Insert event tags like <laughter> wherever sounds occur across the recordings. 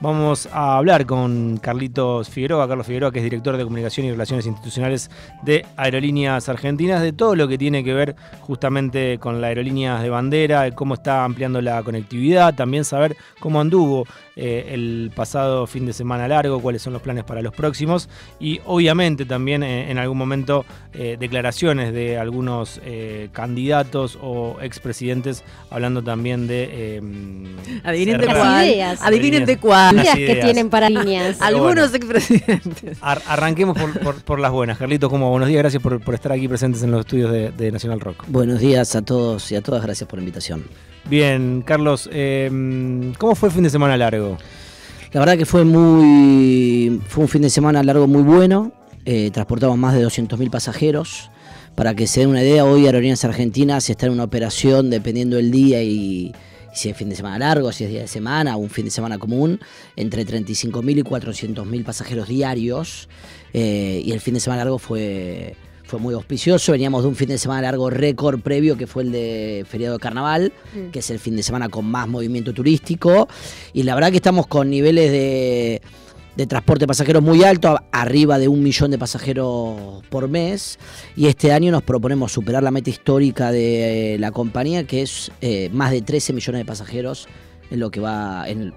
Vamos a hablar con Carlitos Figueroa, Carlos Figueroa, que es director de Comunicación y Relaciones Institucionales de Aerolíneas Argentinas, de todo lo que tiene que ver justamente con la aerolíneas de bandera, cómo está ampliando la conectividad, también saber cómo anduvo eh, el pasado fin de semana largo, cuáles son los planes para los próximos y obviamente también eh, en algún momento eh, declaraciones de algunos candidatos o expresidentes hablando también de... Adivinen de cuál. Adivinen de cuál que tienen para líneas. <laughs> Algunos expresidentes. arranquemos por, las buenas. Carlitos, como buenos días, gracias por, estar aquí presentes en los estudios de, Nacional Rock. Buenos días a todos y a todas, gracias por la invitación. Bien, Carlos, em, ¿cómo fue el fin de semana largo? La verdad que fue muy. fue un fin de semana largo muy bueno. Eh, transportamos más de 200.000 pasajeros. Para que se den una idea, hoy Aerolíneas Argentinas está en una operación, dependiendo del día y, si es fin de semana largo, si es día de semana un fin de semana común, entre 35.000 y 400.000 pasajeros diarios. Eh, y el fin de semana largo fue, fue muy auspicioso. Veníamos de un fin de semana largo récord previo, que fue el de feriado de carnaval, mm. que es el fin de semana con más movimiento turístico. Y la verdad que estamos con niveles de de transporte de pasajeros muy alto, arriba de un millón de pasajeros por mes. Y este año nos proponemos superar la meta histórica de la compañía, que es eh, más de 13 millones de pasajeros en lo que va en,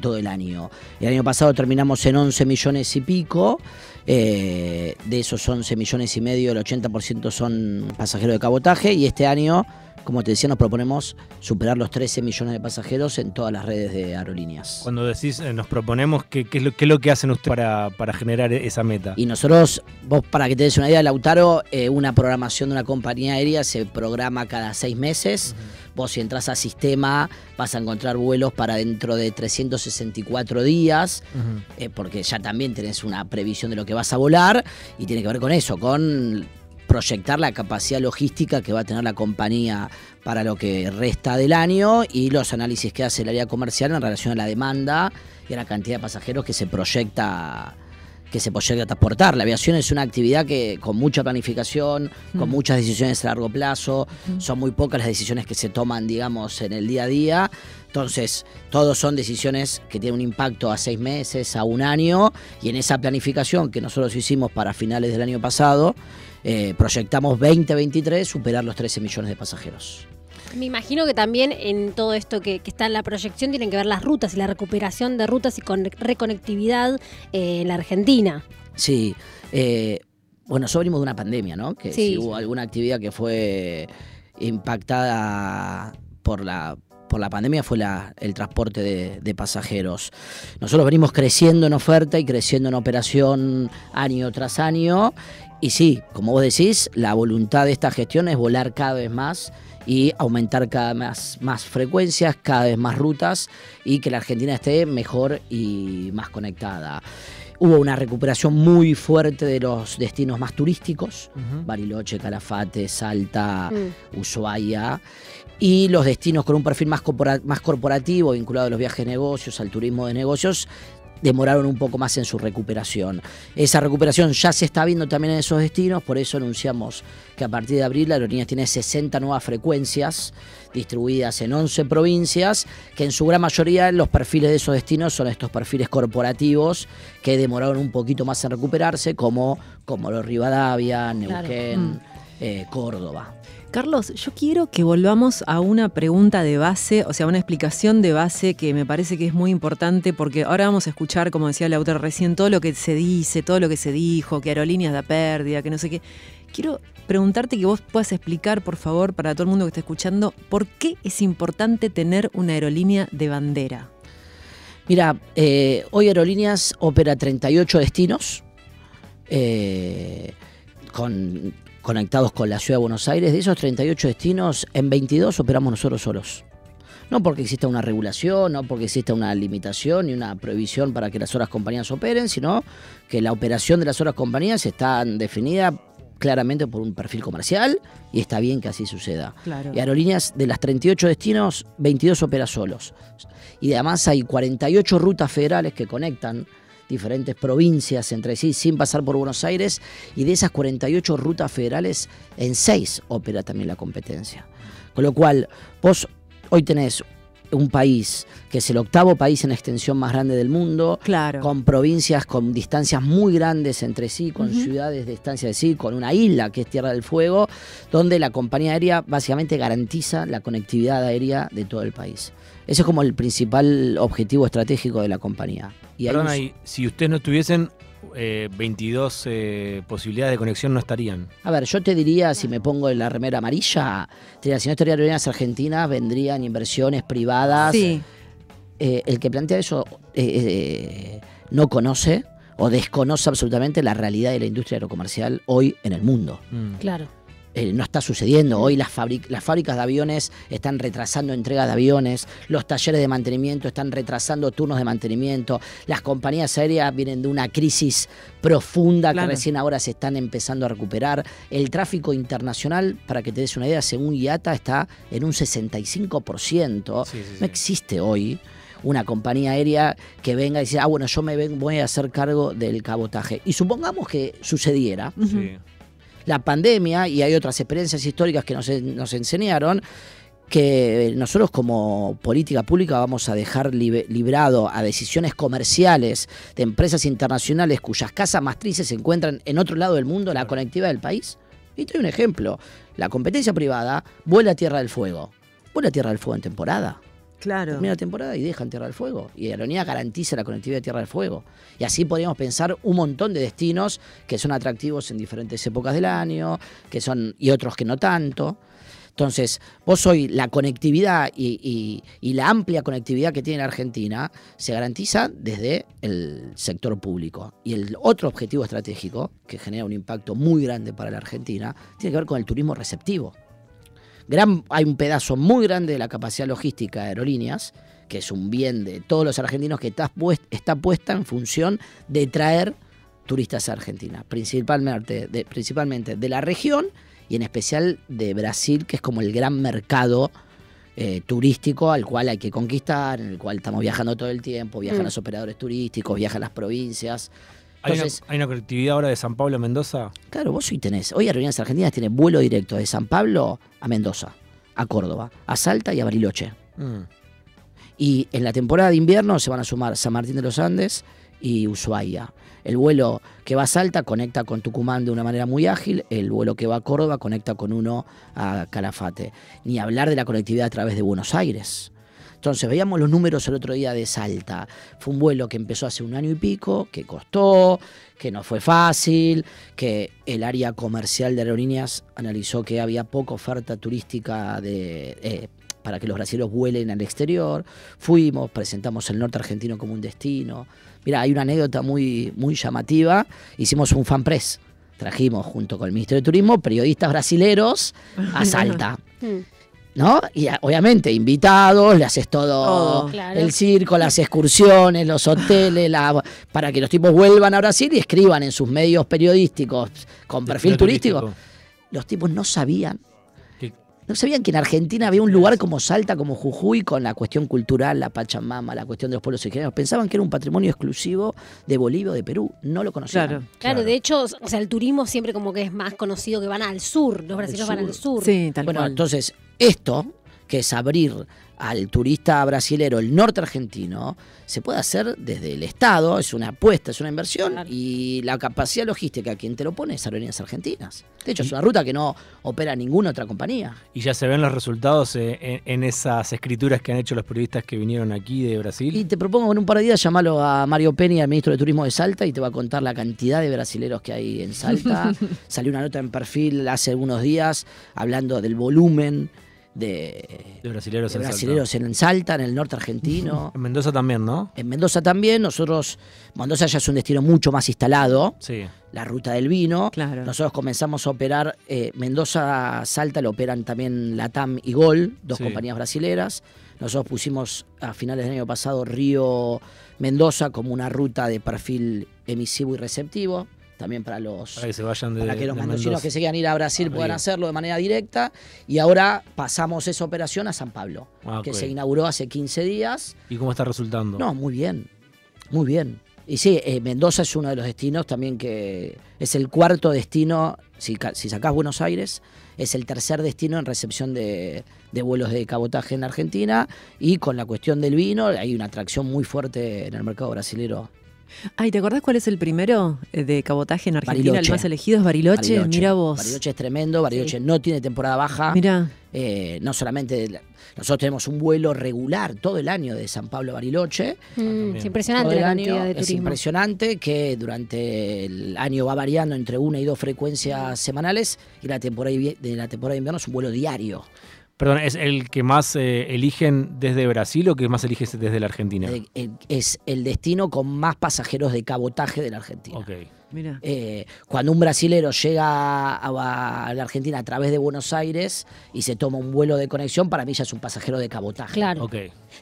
todo el año. El año pasado terminamos en 11 millones y pico. Eh, de esos 11 millones y medio, el 80% son pasajeros de cabotaje. Y este año como te decía, nos proponemos superar los 13 millones de pasajeros en todas las redes de aerolíneas. Cuando decís eh, nos proponemos, ¿qué, es, lo, lo, que hacen ustedes para, generar esa meta? Y nosotros, vos para que te des una idea, Lautaro, eh, una programación de una compañía aérea se programa cada seis meses. Vos si entras a sistema vas a encontrar vuelos para dentro de 364 días, eh, porque ya también tenés una previsión de lo que vas a volar y tiene que ver con eso, con proyectar la capacidad logística que va a tener la compañía para lo que resta del año y los análisis que hace el área comercial en relación a la demanda y a la cantidad de pasajeros que se proyecta que se proyecta transportar. La aviación es una actividad que con mucha planificación, con mm. muchas decisiones a largo plazo, mm. son muy pocas las decisiones que se toman, digamos, en el día a día. Entonces, todos son decisiones que tienen un impacto a seis meses, a un año, y en esa planificación que nosotros hicimos para finales del año pasado, eh, proyectamos 2023 superar los 13 millones de pasajeros. Me imagino que también en todo esto que, está en la proyección tienen que ver las rutas y la recuperación de rutas y con reconectividad eh, en la Argentina. Sí, eh, bueno, nosotros venimos de una pandemia, ¿no? Que si hubo alguna actividad que fue impactada por la por la pandemia fue la, el transporte de, de, pasajeros. Nosotros venimos creciendo en oferta y creciendo en operación año tras año y sí, como vos decís, la voluntad de esta gestión es volar cada vez más y aumentar cada vez más, frecuencias, cada vez más rutas y que la Argentina esté mejor y más conectada. Hubo una recuperación muy fuerte de los destinos más turísticos, Bariloche, Calafate, Salta, mm. Ushuaia, y los destinos con un perfil más, más corporativo, vinculado a los viajes de negocios, al turismo de negocios, demoraron un poco más en su recuperación. Esa recuperación ya se está viendo también en esos destinos, por eso anunciamos que a partir de abril la aerolínea tiene 60 nuevas frecuencias distribuidas en 11 provincias, que en su gran mayoría los perfiles de esos destinos son estos perfiles corporativos que demoraron un poquito más en recuperarse, como, como los Rivadavia, Neuquén, mm. eh, Córdoba. Carlos, yo quiero que volvamos a una pregunta de base, o sea, una explicación de base que me parece que es muy importante porque ahora vamos a escuchar, como decía el autor recién, todo lo que se dice, todo lo que se dijo, que aerolíneas da pérdida, que no sé qué. Quiero preguntarte que vos puedas explicar, por favor, para todo el mundo que está escuchando, por qué es importante tener una aerolínea de bandera. Mira, eh, hoy Aerolíneas opera 38 destinos. Eh, con conectados con la ciudad de Buenos Aires, de esos 38 destinos, en 22 operamos nosotros solos. No porque exista una regulación, no porque exista una limitación ni una prohibición para que las horas compañías operen, sino que la operación de las horas compañías está definida claramente por un perfil comercial y está bien que así suceda. Y aerolíneas de las 38 destinos, 22 opera solos. Y además hay 48 rutas federales que conectan diferentes provincias entre sí sin pasar por Buenos Aires y de esas 48 rutas federales en 6 opera también la competencia. Con lo cual, vos hoy tenés un país que es el octavo país en extensión más grande del mundo, Claro. con provincias con distancias muy grandes entre sí, con ciudades de distancia de sí, con una isla que es Tierra del Fuego, donde la compañía aérea básicamente garantiza la conectividad aérea de todo el país. Ese es como el principal objetivo estratégico de la compañía. Y si ustedes no tuviesen eh, 22 eh, posibilidades de conexión, no estarían. A ver, yo te diría, si me pongo en la remera amarilla, te diría, si no estaría Aerolíneas Argentinas, vendrían inversiones privadas. Sí, Eh, el que plantea eso eh, eh, no conoce o desconoce absolutamente la realidad de la industria aerocomercial hoy en el mundo. Mm. Claro. Eh, no está sucediendo. Hoy las, fábricas de aviones están retrasando entregas de aviones, los talleres de mantenimiento están retrasando turnos de mantenimiento, las compañías aéreas vienen de una crisis profunda Claro. que recién ahora se están empezando a recuperar. El tráfico internacional, para que te des una idea, según IATA está en un 65%. Sí, sí, sí. No existe hoy una compañía aérea que venga y diga, ah, bueno, yo me voy a hacer cargo del cabotaje. Y supongamos que sucediera Sí. La pandemia y hay otras experiencias históricas que nos, nos enseñaron que nosotros como política pública vamos a dejar librado a decisiones comerciales de empresas internacionales cuyas casas matrices se encuentran en otro lado del mundo, la conectividad del país. Y te doy un ejemplo. La competencia privada vuela a Tierra del Fuego. Vuela a Tierra del Fuego en temporada. Claro. Termina la temporada y dejan Tierra del Fuego. Y Aerolínea garantiza la conectividad de Tierra del Fuego. Y así podríamos pensar un montón de destinos que son atractivos en diferentes épocas del año, que son, y otros que no tanto. Entonces, vos hoy la conectividad y, y- y la amplia conectividad que tiene la Argentina se garantiza desde el sector público. Y el otro objetivo estratégico, que genera un impacto muy grande para la Argentina, tiene que ver con el turismo receptivo gran, hay un pedazo muy grande de la capacidad logística de aerolíneas, que es un bien de todos los argentinos que está, pues- está puesta en función de traer turistas a Argentina, principalmente de, principalmente de la región y en especial de Brasil, que es como el gran mercado eh, turístico al cual hay que conquistar, en el cual estamos viajando todo el tiempo, viajan Mm. los operadores turísticos, viajan las provincias. ¿Hay, una, hay una conectividad ahora de San Pablo a Mendoza? Claro, vos hoy tenés. Hoy Aerolíneas Argentinas tiene vuelo directo de San Pablo a Mendoza, a Córdoba, a Salta y a Bariloche. Mm. Y en la temporada de invierno se van a sumar San Martín de los Andes y Ushuaia. El vuelo que va a Salta conecta con Tucumán de una manera muy ágil, el vuelo que va a Córdoba conecta con uno a Calafate. Ni hablar de la conectividad a través de Buenos Aires. Entonces veíamos los números el otro día de Salta. Fue un vuelo que empezó hace un año y pico, que costó, que no fue fácil, que el área comercial de aerolíneas analizó que había poca oferta turística de, eh, para que los brasileños vuelen al exterior. Fuimos, presentamos el norte argentino como un destino. Mira, hay una anécdota muy, muy llamativa. Hicimos un fan press. Trajimos junto con el Ministerio de Turismo periodistas brasileros a <laughs> Salta. ¿No? Y obviamente, invitados, le haces todo. Claro. el circo, las excursiones, los hoteles, la- para que los tipos vuelvan a Brasil y escriban en sus medios periodísticos con perfil turístico. Los tipos no sabían no sabían que en Argentina había un lugar como Salta, como Jujuy, con la cuestión cultural, la Pachamama, la cuestión de los pueblos originarios. Pensaban que era un patrimonio exclusivo de Bolivia o de Perú. No lo conocían. Claro. Claro, Claro. de hecho, o sea, el turismo siempre como que es más conocido que van al sur. Los brasileños van al sur. Sí, tal Bueno, cual. entonces, esto, que es abrir al turista brasilero el norte argentino, se puede hacer desde el Estado, es una apuesta, es una inversión, Claro. y la capacidad logística, quien te lo pone es Aerolíneas Argentinas. De hecho, es una ruta que no opera ninguna otra compañía. Y ya se ven los resultados eh, en, en esas escrituras que han hecho los periodistas que vinieron aquí de Brasil. Y te propongo en un par de días llamarlo a Mario Penny, al ministro de Turismo de Salta, y te va a contar la cantidad de brasileros que hay en Salta. <laughs> Salió una nota en perfil hace algunos días hablando del volumen de, de brasileros de en Salta. en Salta, en el norte argentino. <laughs> En Mendoza también, ¿no? En Mendoza también, nosotros, Mendoza ya es un destino mucho más instalado, Sí. la ruta del vino. Claro. Nosotros comenzamos a operar, eh, Mendoza, Salta lo operan también Latam y Gol, dos Sí. compañías brasileras. Nosotros pusimos a finales del año pasado Río Mendoza como una ruta de perfil emisivo y receptivo, también para los, Para que se vayan de para que los mendocinos que se quieran ir a Brasil a puedan hacerlo de manera directa. Y ahora pasamos esa operación a San Pablo, Ah, que se inauguró hace 15 días. ¿Y cómo está resultando? No, muy bien, muy bien. Y sí, eh, Mendoza es uno de los destinos también que es el cuarto destino, si, si sacás Buenos Aires, es el tercer destino en recepción de, de vuelos de cabotaje en Argentina. Y con la cuestión del vino, hay una atracción muy fuerte en el mercado brasilero. Ay, ¿te acordás cuál es el primero eh, de cabotaje en Argentina? Bariloche. El más elegido es Bariloche. Bariloche. Mira vos. Bariloche es tremendo, Bariloche no tiene temporada baja. Mira. Eh, no solamente la- nosotros tenemos un vuelo regular todo el año de San Pablo a Bariloche. Mm, es impresionante la año. cantidad de Es turismo. impresionante que durante el año va variando entre una y dos frecuencias semanales y la temporada de la temporada de invierno es un vuelo diario. Perdón, ¿es el que más eh, eligen desde Brasil o que más eliges desde la Argentina? Es el destino con más pasajeros de cabotaje de la Argentina. Ok. Mira. Eh, cuando un brasilero llega a, a la Argentina a través de Buenos Aires y se toma un vuelo de conexión, para mí ya es un pasajero de cabotaje. Claro.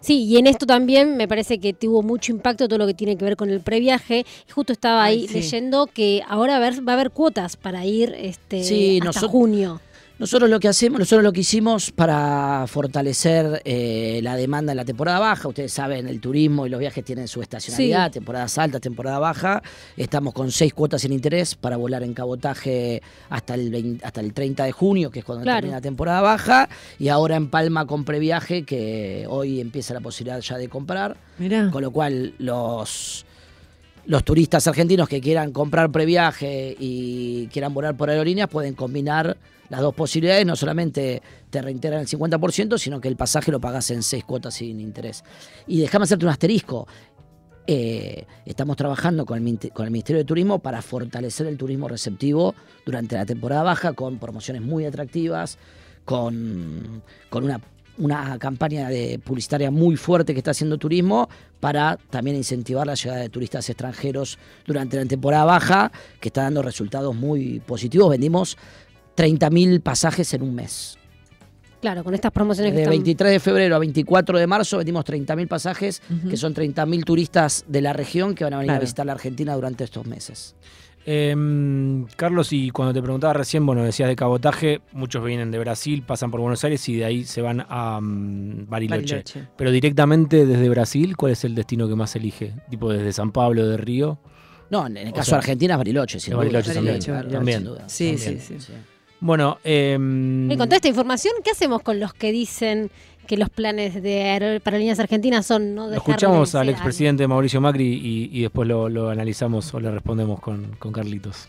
Sí, y en esto también me parece que tuvo mucho impacto todo lo que tiene que ver con el previaje. Justo estaba Ay, ahí sí. leyendo que ahora va a haber, va a haber cuotas para ir este, Sí, hasta junio. Nosotros lo que hacemos, nosotros lo que hicimos para fortalecer eh, la demanda en la temporada baja, ustedes saben, el turismo y los viajes tienen su estacionalidad, Sí. temporadas altas, temporada baja. Estamos con seis cuotas sin interés para volar en cabotaje hasta el 20 hasta el 30 de junio, que es cuando Claro. termina la temporada baja, y ahora en Palma con previaje, que hoy empieza la posibilidad ya de comprar. Mira. Con lo cual, los, los turistas argentinos que quieran comprar previaje y quieran volar por aerolíneas pueden combinar las dos posibilidades. No solamente te reintegran el 50%, sino que el pasaje lo pagas en seis cuotas sin interés. Y déjame hacerte un asterisco. Eh, estamos trabajando con el, con el Ministerio de Turismo para fortalecer el turismo receptivo durante la temporada baja con promociones muy atractivas, con, con una, una campaña de publicitaria muy fuerte que está haciendo turismo para también incentivar la llegada de turistas extranjeros durante la temporada baja, que está dando resultados muy positivos. Vendimos 30.000 pasajes en un mes. Claro, con estas promociones que De están... 23 de febrero a 24 de marzo vendimos 30.000 pasajes, que son 30.000 turistas de la región que van a venir a visitar la Argentina durante estos meses. Em, Carlos, y cuando te preguntaba recién, bueno, decías de cabotaje, muchos vienen de Brasil, pasan por Buenos Aires y de ahí se van a mm, Bariloche. Bariloche. Pero directamente desde Brasil, ¿cuál es el destino que más elige? Tipo desde San Pablo, de Río. No, en el O caso sea, de Argentina es Bariloche, sin duda. Bariloche también, claro, también. sin duda. Sí, También, sí, sí. Bueno, Y con toda esta información, ¿qué hacemos con los que dicen que los planes de Aero- para líneas argentinas son no dejar de escuchamos al ser expresidente Mauricio Macri y, y después lo, lo analizamos o le respondemos con, con Carlitos.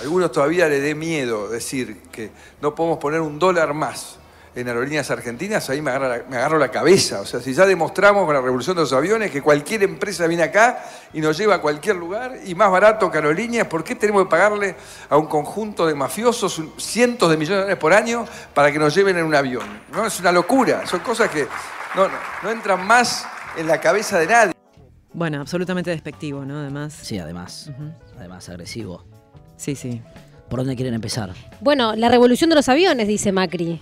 Algunos todavía le dé miedo decir que no podemos poner un dólar más en aerolíneas argentinas, ahí me agarro, la, me agarro la cabeza. O sea, si ya demostramos con la revolución de los aviones que cualquier empresa viene acá y nos lleva a cualquier lugar y más barato que aerolíneas, ¿por qué tenemos que pagarle a un conjunto de mafiosos cientos de millones de dólares por año para que nos lleven en un avión? ¿No? Es una locura, son cosas que no, no- no entran más en la cabeza de nadie. Bueno, absolutamente despectivo, ¿no? Además. Sí, además. Además, agresivo. Sí, sí. ¿Por dónde quieren empezar? Bueno, la revolución de los aviones, dice Macri.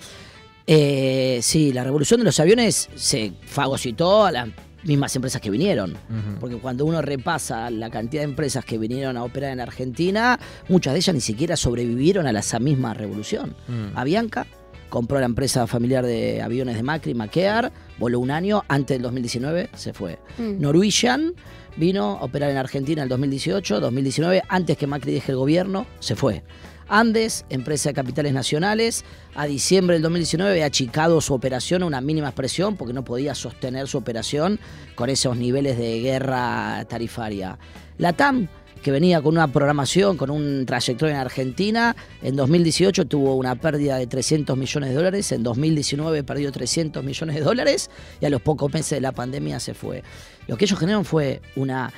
Eh, sí, la revolución de los aviones se fagocitó a las mismas empresas que vinieron. Porque cuando uno repasa la cantidad de empresas que vinieron a operar en Argentina, muchas de ellas ni siquiera sobrevivieron a la- esa misma revolución. Mm. Avianca compró la empresa familiar de aviones de Macri, Maquear, voló un año, antes del 2019 se fue. Mm. Norwegian vino a operar en Argentina en el 2018, 2019, antes que Macri deje el gobierno, se fue. Andes, empresa de capitales nacionales, a diciembre del 2019 había achicado su operación a una mínima expresión porque no podía sostener su operación con esos niveles de guerra tarifaria. La TAM, que venía con una programación, con un trayectoria en Argentina, en 2018 tuvo una pérdida de 300 millones de dólares, en 2019 perdió 300 millones de dólares y a los pocos meses de la pandemia se fue. Lo que ellos generaron fue una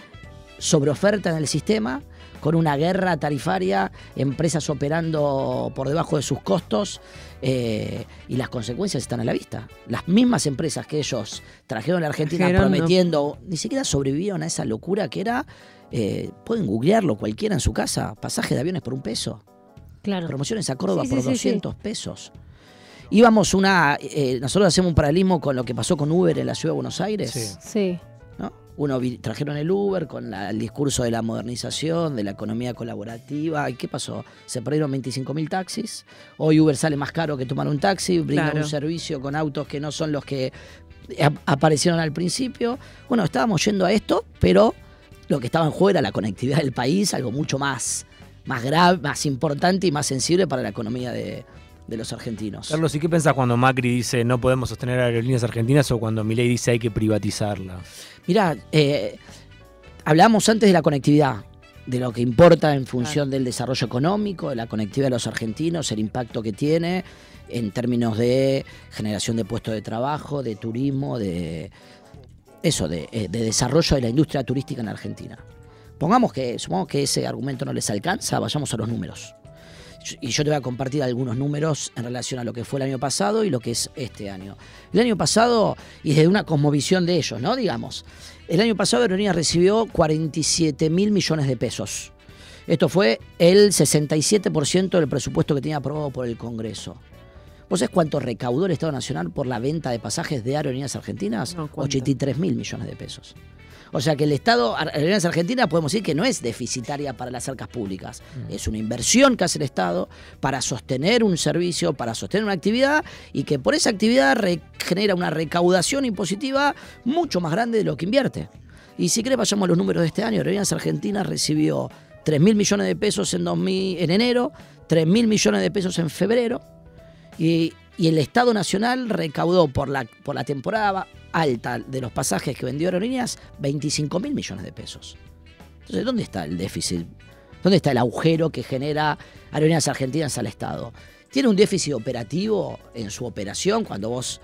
sobreoferta en el sistema, con una guerra tarifaria, empresas operando por debajo de sus costos eh, y las consecuencias están a la vista. Las mismas empresas que ellos trajeron a la Argentina prometiendo, ni siquiera sobrevivieron a esa locura que era, eh, pueden googlearlo cualquiera en su casa, pasaje de aviones por un peso, Claro. promociones a Córdoba Sí, sí, por sí, sí. 200 pesos. Íbamos una, eh, nosotros hacemos un paralelismo con lo que pasó con Uber en la ciudad de Buenos Aires. Sí. Uno trajeron el Uber con la- el discurso de la modernización, de la economía colaborativa. ¿Y qué pasó? Se perdieron 25.000 taxis. Hoy Uber sale más caro que tomar un taxi, brinda Claro. un servicio con autos que no son los que ap- aparecieron al principio. Bueno, estábamos yendo a esto, pero lo que estaba en juego era la conectividad del país, algo mucho más, más grave, más importante y más sensible para la economía de, de los argentinos. Carlos, ¿y qué pensás cuando Macri dice no podemos sostener aerolíneas argentinas o cuando Milei dice hay que privatizarla? Mirá, eh, hablábamos antes de la conectividad, de lo que importa en función del desarrollo económico, de la conectividad de los argentinos, el impacto que tiene en términos de generación de puestos de trabajo, de turismo, de eso, de, eh, de desarrollo de la industria turística en Argentina. Pongamos que, supongamos que ese argumento no les alcanza, vayamos a los números. Y yo te voy a compartir algunos números en relación a lo que fue el año pasado y lo que es este año. El año pasado, y desde una cosmovisión de ellos, ¿no? Digamos, el año pasado Aerolíneas recibió 47 mil millones de pesos. Esto fue el 67% del presupuesto que tenía aprobado por el Congreso. ¿Vos sabés cuánto recaudó el Estado Nacional por la venta de pasajes de Aerolíneas Argentinas? No, ¿cuánto? 83 mil millones de pesos. O sea que el Estado, Aerolíneas Argentinas, podemos decir que no es deficitaria para las arcas públicas. Es una inversión que hace el Estado para sostener un servicio, para sostener una actividad y que por esa actividad genera una recaudación impositiva mucho más grande de lo que invierte. Y si querés, vayamos a los números de este año. Aerolíneas Argentinas recibió 3 mil millones de pesos en, 2000 en enero, 3 mil millones de pesos en febrero y, y el Estado Nacional recaudó por la, por la temporada alta de los pasajes que vendió Aerolíneas 25 mil millones de pesos. Entonces, ¿dónde está el déficit? ¿Dónde está el agujero que genera Aerolíneas Argentinas al Estado? ¿Tiene un déficit operativo en su operación cuando vos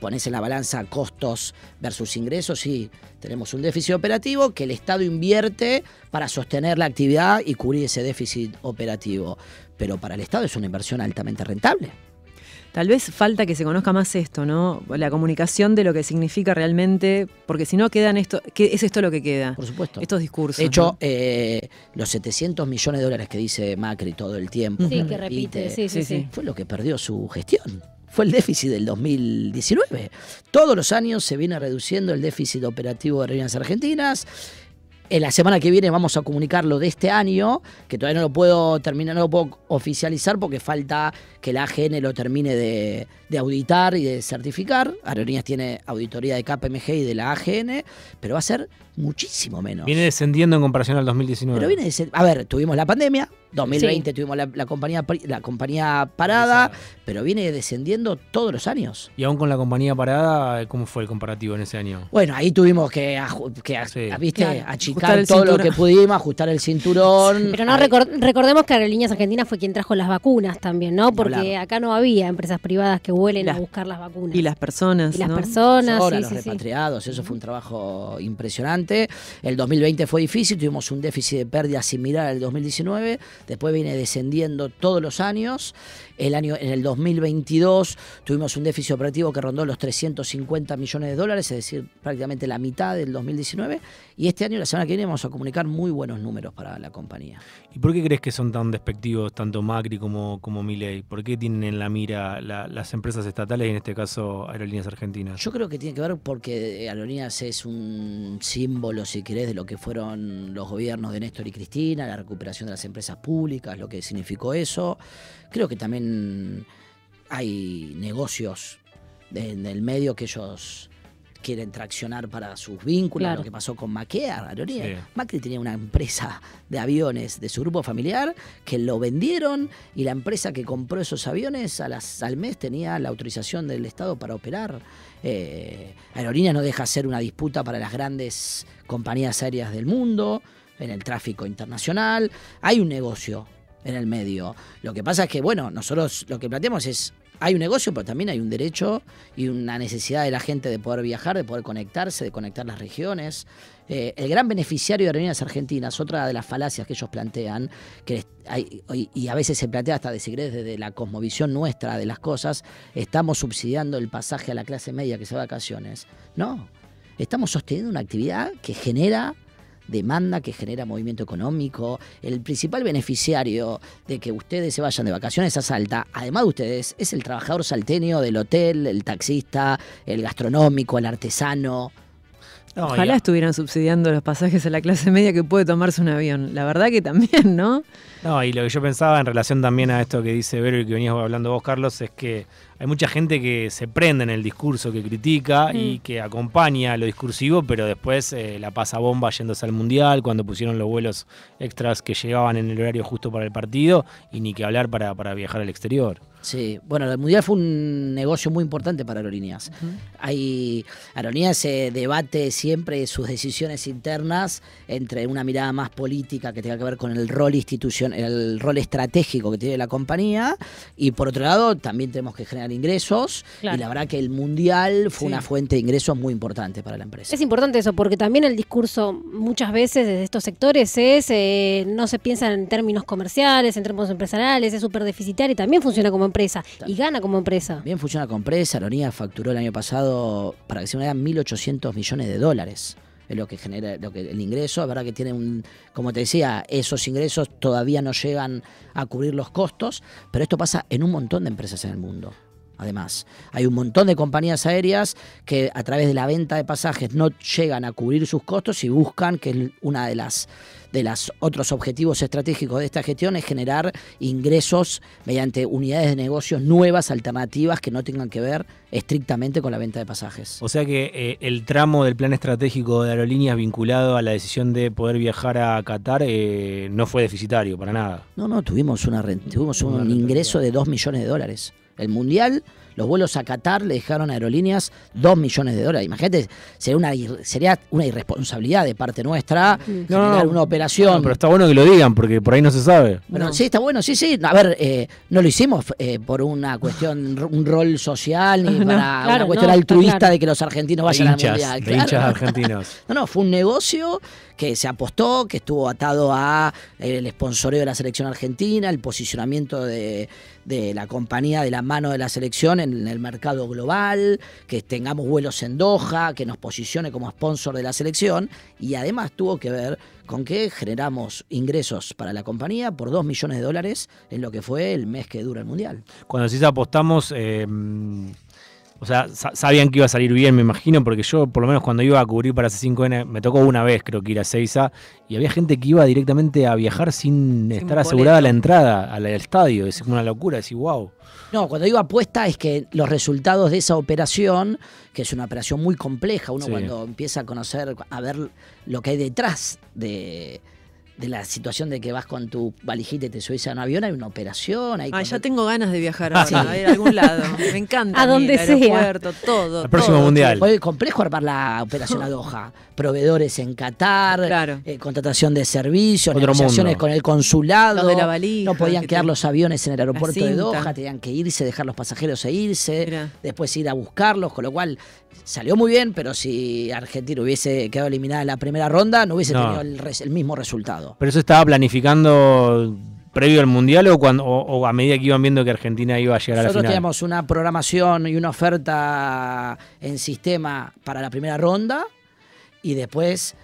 pones en la balanza costos versus ingresos? Sí, tenemos un déficit operativo que el Estado invierte para sostener la actividad y cubrir ese déficit operativo. Pero para el Estado es una inversión altamente rentable. Tal vez falta que se conozca más esto, ¿no? La comunicación de lo que significa realmente, porque si no quedan esto, ¿qué es esto lo que queda? Por supuesto. Estos discursos. De hecho, ¿no? eh, los 700 millones de dólares que dice Macri todo el tiempo, Sí, que repite, sí, sí, Sí, sí. sí. fue lo que perdió su gestión. Fue el déficit del 2019. Todos los años se viene reduciendo el déficit operativo de Aerolíneas Argentinas. En la semana que viene vamos a comunicar lo de este año, que todavía no lo puedo terminar, no lo puedo oficializar porque falta que la AGN lo termine de, de auditar y de certificar. Aerolíneas tiene auditoría de KPMG y de la AGN, pero va a ser muchísimo menos. Viene descendiendo en comparación al 2019. Pero viene A ver, tuvimos la pandemia, 2020 tuvimos la, la compañía, la compañía parada, pero viene descendiendo todos los años. Y aún con la compañía parada, ¿cómo fue el comparativo en ese año? Bueno, ahí tuvimos que, que a- Sí. ¿viste? Claro. achicar todo lo que pudimos, ajustar el cinturón. Pero no recordemos que Aerolíneas Argentinas fue quien trajo las vacunas también, ¿no? Porque hablar. acá no había empresas privadas que vuelen Las- a buscar las vacunas. Y las personas. Y las ¿no? personas, ahora sí, los sí, sí. repatriados, eso fue un trabajo impresionante. El 2020 fue difícil, tuvimos un déficit de pérdida similar al 2019, después viene descendiendo todos los años. El año, en el 2022 tuvimos un déficit operativo que rondó los 350 millones de dólares, es decir, prácticamente la mitad del 2019. Y este año, la semana que viene, vamos a comunicar muy buenos números para la compañía. ¿Y por qué crees que son tan despectivos tanto Macri como, como Milei? ¿Por qué tienen en la mira la- las empresas estatales y en este caso Aerolíneas Argentinas? Yo creo que tiene que ver porque Aerolíneas es un símbolo, si querés, de lo que fueron los gobiernos de Néstor y Cristina, la recuperación de las empresas públicas, lo que significó eso. Creo que también hay negocios de- en el medio que ellos quieren traccionar para sus vínculos, Claro. lo que pasó con Maquea. Sí. Macri tenía una empresa de aviones de su grupo familiar que lo vendieron y la empresa que compró esos aviones a las, al mes tenía la autorización del Estado para operar. Eh, Aerolíneas no deja ser una disputa para las grandes compañías aéreas del mundo, en el tráfico internacional. Hay un negocio en el medio. Lo que pasa es que, bueno, nosotros lo que planteamos es, hay un negocio, pero también hay un derecho y una necesidad de la gente de poder viajar, de poder conectarse, de conectar las regiones. Eh, el gran beneficiario de Aerolíneas Argentinas, otra de las falacias que ellos plantean, que hay- y a veces se plantea hasta de si querés, desde la cosmovisión nuestra de las cosas, estamos subsidiando el pasaje a la clase media que se va de vacaciones. No, estamos sosteniendo una actividad que genera demanda que genera movimiento económico. El principal beneficiario de que ustedes se vayan de vacaciones a Salta, además de ustedes, es el trabajador salteño del hotel, el taxista, el gastronómico, el artesano. No, Ojalá estuvieran subsidiando los pasajes a la clase media que puede tomarse un avión. La verdad que también, ¿no? No, y lo que yo pensaba en relación también a esto que dice Vero y que venías hablando vos, Carlos, es que hay mucha gente que se prende en el discurso, que critica y que acompaña lo discursivo, pero después eh, la pasa bomba yéndose al Mundial, cuando pusieron los vuelos extras que llegaban en el horario justo para el partido, y ni que hablar para, para viajar al exterior. Sí, bueno, el Mundial fue un negocio muy importante para Aerolíneas. Hay, Aerolíneas se debate siempre sus decisiones internas entre una mirada más política que tenga que ver con el rol institucional, el rol estratégico que tiene la compañía, y por otro lado también tenemos que generar ingresos, Claro. y la verdad que el Mundial fue Sí. una fuente de ingresos muy importante para la empresa. Es importante eso, porque también el discurso muchas veces desde estos sectores es, eh, no se piensa en términos comerciales, en términos empresariales, es súper deficitario y también funciona como empresa y gana como empresa. Bien funciona con empresa, Aerolíneas facturó el año pasado, para que se me hagan 1.800 millones de dólares. Es lo que genera lo que, el ingreso. Es verdad que tiene un, como te decía, esos ingresos todavía no llegan a cubrir los costos, pero esto pasa en un montón de empresas en el mundo. Además, hay un montón de compañías aéreas que a través de la venta de pasajes no llegan a cubrir sus costos y buscan, que es una de las de los otros objetivos estratégicos de esta gestión, es generar ingresos mediante unidades de negocios nuevas, alternativas, que no tengan que ver estrictamente con la venta de pasajes. O sea que eh, el tramo del plan estratégico de aerolíneas vinculado a la decisión de poder viajar a Qatar eh, no fue deficitario para nada. No, no, tuvimos, una, ren- tuvimos un ingreso de 2 millones de dólares. El Mundial, los vuelos a Qatar le dejaron a aerolíneas 2 millones de dólares. Imagínate, sería una, sería una irresponsabilidad de parte nuestra generar una operación. No, pero está bueno que lo digan porque por ahí no se sabe. Bueno, No. sí, está bueno, sí, sí. A ver, eh, no lo hicimos eh, por una cuestión, <laughs> un rol social, ni para claro, una cuestión altruista claro. de que los argentinos vayan al hinchas, mundial. de claro. hinchas argentinos. <laughs> No, no, fue un negocio que se apostó, que estuvo atado a eh, el sponsoreo de la selección argentina, el posicionamiento de, de la compañía de la mano de la selección en el mercado global, que tengamos vuelos en Doha, que nos posicione como sponsor de la selección y además tuvo que ver con que generamos ingresos para la compañía por 2 millones de dólares en lo que fue el mes que dura el Mundial. Cuando decís apostamos, eh, o sea, sa- sabían que iba a salir bien, me imagino, porque yo, por lo menos cuando iba a cubrir para C5N, me tocó una vez, creo que ir a Seiza, y había gente que iba directamente a viajar sin, estar asegurada la entrada al, al estadio. Es una locura, decir, wow. No, cuando digo apuesta es que los resultados de esa operación, que es una operación muy compleja, uno Sí. cuando empieza a conocer, a ver lo que hay detrás de, de la situación de que vas con tu valijita y te subís a un avión, hay una operación, hay Ah, ya tengo ganas de viajar Ah, ahora, sí. a ir a algún lado. Me encanta. <laughs> A donde el sea. aeropuerto, todo. El próximo todo. mundial. Fue complejo armar la operación a <laughs> Doha. Proveedores en Qatar, Claro. eh, contratación de servicios, Otro negociaciones mundo. con el consulado. De la valija, no podían que quedar te- los aviones en el aeropuerto de. Doha, tenían que irse, dejar los pasajeros e irse, Mirá. después ir a buscarlos, con lo cual salió muy bien, pero si Argentina hubiese quedado eliminada en la primera ronda, no hubiese No. tenido el, res- el mismo resultado. ¿Pero eso estaba planificando previo al mundial o, cuando, o, o a medida que iban viendo que Argentina iba a llegar a la Nosotros final? teníamos una programación y una oferta en sistema para la primera ronda y después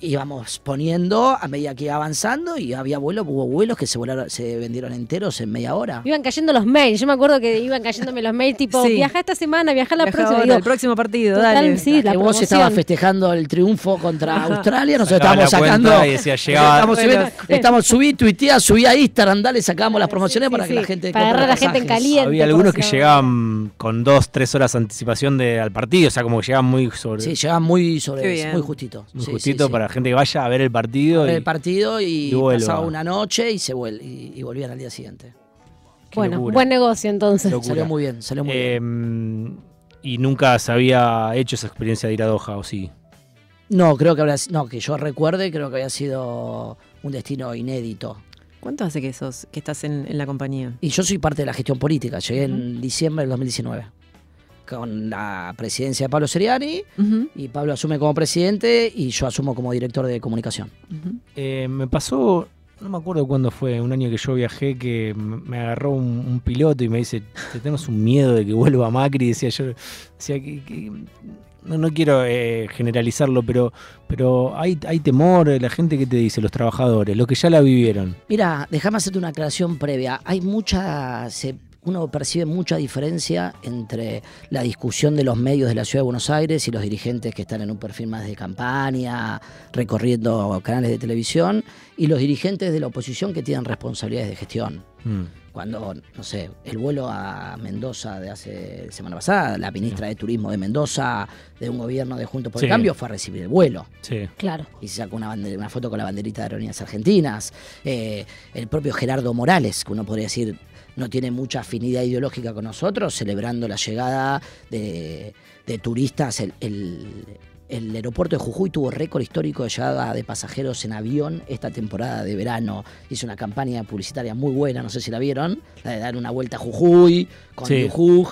íbamos poniendo a medida que iba avanzando y había vuelos, hubo vuelos que se volaron, se vendieron enteros en media hora. Iban cayendo los mails. Yo me acuerdo que iban cayéndome los mails tipo, Sí. viaja esta semana, viaja la Viaja próxima. Digo, el próximo partido, total, dale. sí, la que vos estabas festejando el triunfo contra Australia, nosotros Sacaba estábamos sacando. y decía, <laughs> llegaba- Estamos, Bueno, subiendo- estamos subí, tuiteá, subí a Instagram, dale, sacamos las promociones sí, para sí, que la gente para agarrar a la gente en caliente. Había algunos que llegaban con dos, tres horas de anticipación de, al partido, o sea, como que llegaban muy sobre Sí, llegaban muy sobre muy justito. muy Sí, justito sí, para gente que vaya a ver el partido. ver y- el partido y, pasaba una noche y se vuel y, y volvían al día siguiente. Qué Bueno, locura. buen negocio entonces. Locura. Salió muy bien, salió muy bien. Eh, y nunca se había hecho esa experiencia de ir a Doha, ¿o sí? No, creo que habrá, no, que yo recuerde, creo que había sido un destino inédito. ¿Cuánto hace que sos, que estás en, en la compañía? Y yo soy parte de la gestión política, llegué en diciembre del 2019 con la presidencia de Pablo Seriani y Pablo asume como presidente y yo asumo como director de comunicación. Eh, me pasó, no me acuerdo cuándo fue, un año que yo viajé, que me agarró un, un piloto y me dice, te tengo un miedo de que vuelva Macri, decía yo, decía que... que- no, no quiero eh, generalizarlo, pero, pero hay, hay temor, la gente que te dice, los trabajadores, los que ya la vivieron. Mira, déjame hacerte una aclaración previa. Hay mucha. se- uno percibe mucha diferencia entre la discusión de los medios de la ciudad de Buenos Aires y los dirigentes que están en un perfil más de campaña, recorriendo canales de televisión, y los dirigentes de la oposición que tienen responsabilidades de gestión. Mm. cuando, no sé, el vuelo a Mendoza de hace semana pasada, la ministra de Turismo de Mendoza, de un gobierno de Juntos por el Sí. Cambio, fue a recibir el vuelo. Sí. Claro. Y se sacó una foto con la banderita de Aerolíneas Argentinas. Eh, el propio Gerardo Morales, que uno podría decir no tiene mucha afinidad ideológica con nosotros, celebrando la llegada de, de turistas. El, el- el aeropuerto de Jujuy tuvo récord histórico de llegada de pasajeros en avión esta temporada de verano. Hizo una campaña publicitaria muy buena, no sé si la vieron, la de dar una vuelta a Jujuy, con Sí. Jujuy.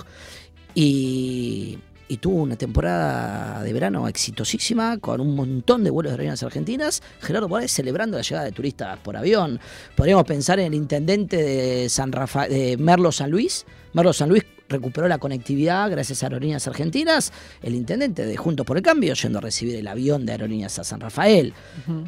Y, y tuvo una temporada de verano exitosísima, con un montón de vuelos de aerolíneas argentinas. Gerardo Morales celebrando la llegada de turistas por avión. Podríamos pensar en el intendente de, San Rafa- de Merlo San Luis. Merlo San Luis recuperó la conectividad gracias a Aerolíneas Argentinas. El intendente de Juntos por el Cambio yendo a recibir el avión de Aerolíneas a San Rafael.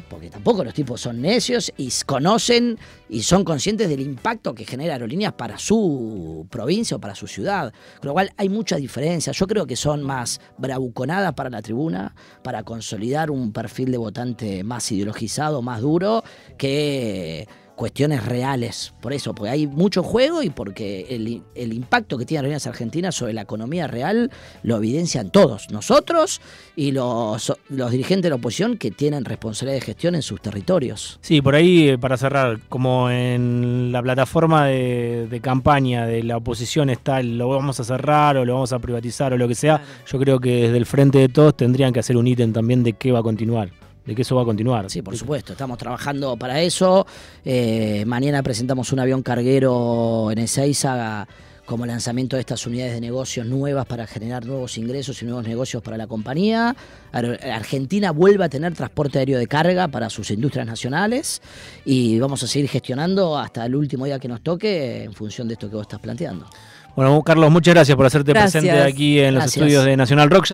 Porque tampoco los tipos son necios y conocen y son conscientes del impacto que genera Aerolíneas para su provincia o para su ciudad. Con lo cual hay mucha diferencia. Yo creo que son más bravuconadas para la tribuna, para consolidar un perfil de votante más ideologizado, más duro, que cuestiones reales. Por eso, porque hay mucho juego y porque el, el impacto que tiene Aerolíneas Argentinas sobre la economía real lo evidencian todos, nosotros y los, los dirigentes de la oposición que tienen responsabilidad de gestión en sus territorios. Sí, por ahí, eh, para cerrar, como en la plataforma de, de campaña de la oposición está el lo vamos a cerrar o lo vamos a privatizar o lo que sea, yo creo que desde el frente de todos tendrían que hacer un ítem también de qué va a continuar, de que eso va a continuar. Sí, por supuesto, estamos trabajando para eso. Eh, mañana presentamos un avión carguero en Ezeiza como lanzamiento de estas unidades de negocios nuevas para generar nuevos ingresos y nuevos negocios para la compañía. Ar- Argentina vuelve a tener transporte aéreo de carga para sus industrias nacionales y vamos a seguir gestionando hasta el último día que nos toque en función de esto que vos estás planteando. Bueno, Carlos, muchas gracias por hacerte Gracias. presente aquí en los estudios de Nacional Rock.